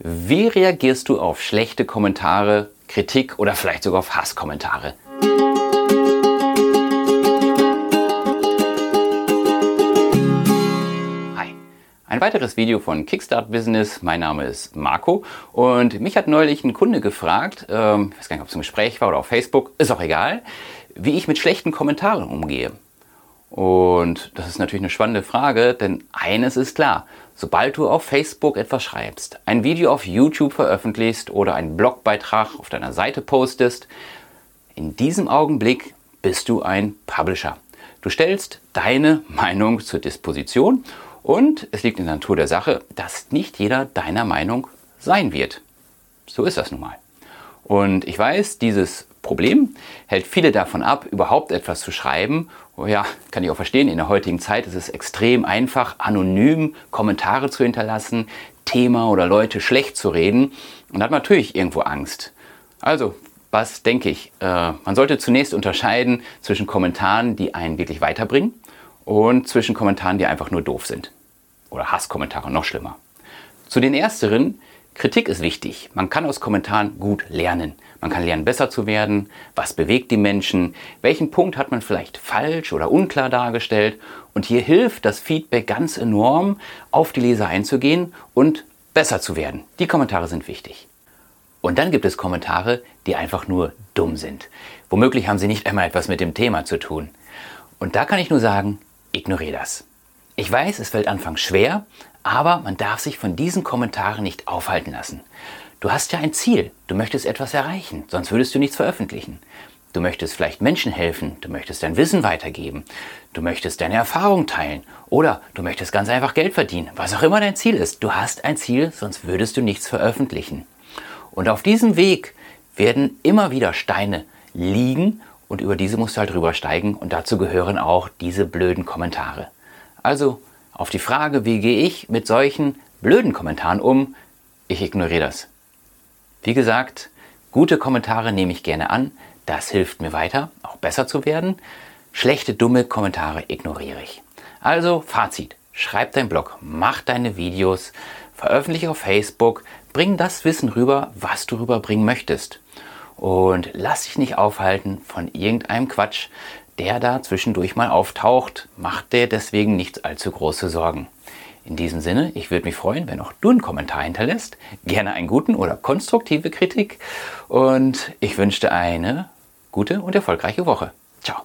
Wie reagierst du auf schlechte Kommentare, Kritik oder vielleicht sogar auf Hasskommentare? Hi, ein weiteres Video von Kickstart Business. Mein Name ist Marco und mich hat neulich ein Kunde gefragt, ähm, ich weiß gar nicht, ob es ein Gespräch war oder auf Facebook, ist auch egal, wie ich mit schlechten Kommentaren umgehe. Und das ist natürlich eine spannende Frage, denn eines ist klar, sobald du auf Facebook etwas schreibst, ein Video auf YouTube veröffentlichst oder einen Blogbeitrag auf deiner Seite postest, in diesem Augenblick bist du ein Publisher. Du stellst deine Meinung zur Disposition und es liegt in der Natur der Sache, dass nicht jeder deiner Meinung sein wird. So ist das nun mal. Und ich weiß, dieses Problem hält viele davon ab, überhaupt etwas zu schreiben. Oh ja, kann ich auch verstehen, in der heutigen Zeit ist es extrem einfach, anonym Kommentare zu hinterlassen, Thema oder Leute schlecht zu reden und hat natürlich irgendwo Angst. Also, was denke ich? Äh, man sollte zunächst unterscheiden zwischen Kommentaren, die einen wirklich weiterbringen und zwischen Kommentaren, die einfach nur doof sind. Oder Hasskommentare, noch schlimmer. Zu den ersteren Kritik ist wichtig. Man kann aus Kommentaren gut lernen. Man kann lernen, besser zu werden. Was bewegt die Menschen? Welchen Punkt hat man vielleicht falsch oder unklar dargestellt? Und hier hilft das Feedback ganz enorm, auf die Leser einzugehen und besser zu werden. Die Kommentare sind wichtig. Und dann gibt es Kommentare, die einfach nur dumm sind. Womöglich haben sie nicht einmal etwas mit dem Thema zu tun. Und da kann ich nur sagen, ignoriere das. Ich weiß, es fällt anfangs schwer, aber man darf sich von diesen Kommentaren nicht aufhalten lassen. Du hast ja ein Ziel, du möchtest etwas erreichen, sonst würdest du nichts veröffentlichen. Du möchtest vielleicht Menschen helfen, du möchtest dein Wissen weitergeben, du möchtest deine Erfahrung teilen oder du möchtest ganz einfach Geld verdienen. Was auch immer dein Ziel ist, du hast ein Ziel, sonst würdest du nichts veröffentlichen. Und auf diesem Weg werden immer wieder Steine liegen und über diese musst du halt rübersteigen und dazu gehören auch diese blöden Kommentare. Also auf die Frage, wie gehe ich mit solchen blöden Kommentaren um, ich ignoriere das. Wie gesagt, gute Kommentare nehme ich gerne an, das hilft mir weiter, auch besser zu werden. Schlechte, dumme Kommentare ignoriere ich. Also Fazit, schreib deinen Blog, mach deine Videos, veröffentliche auf Facebook, bring das Wissen rüber, was du rüberbringen möchtest. Und lass dich nicht aufhalten von irgendeinem Quatsch, der da zwischendurch mal auftaucht, macht dir deswegen nicht allzu große Sorgen. In diesem Sinne, ich würde mich freuen, wenn auch du einen Kommentar hinterlässt, gerne einen guten oder konstruktive Kritik und ich wünsche dir eine gute und erfolgreiche Woche. Ciao.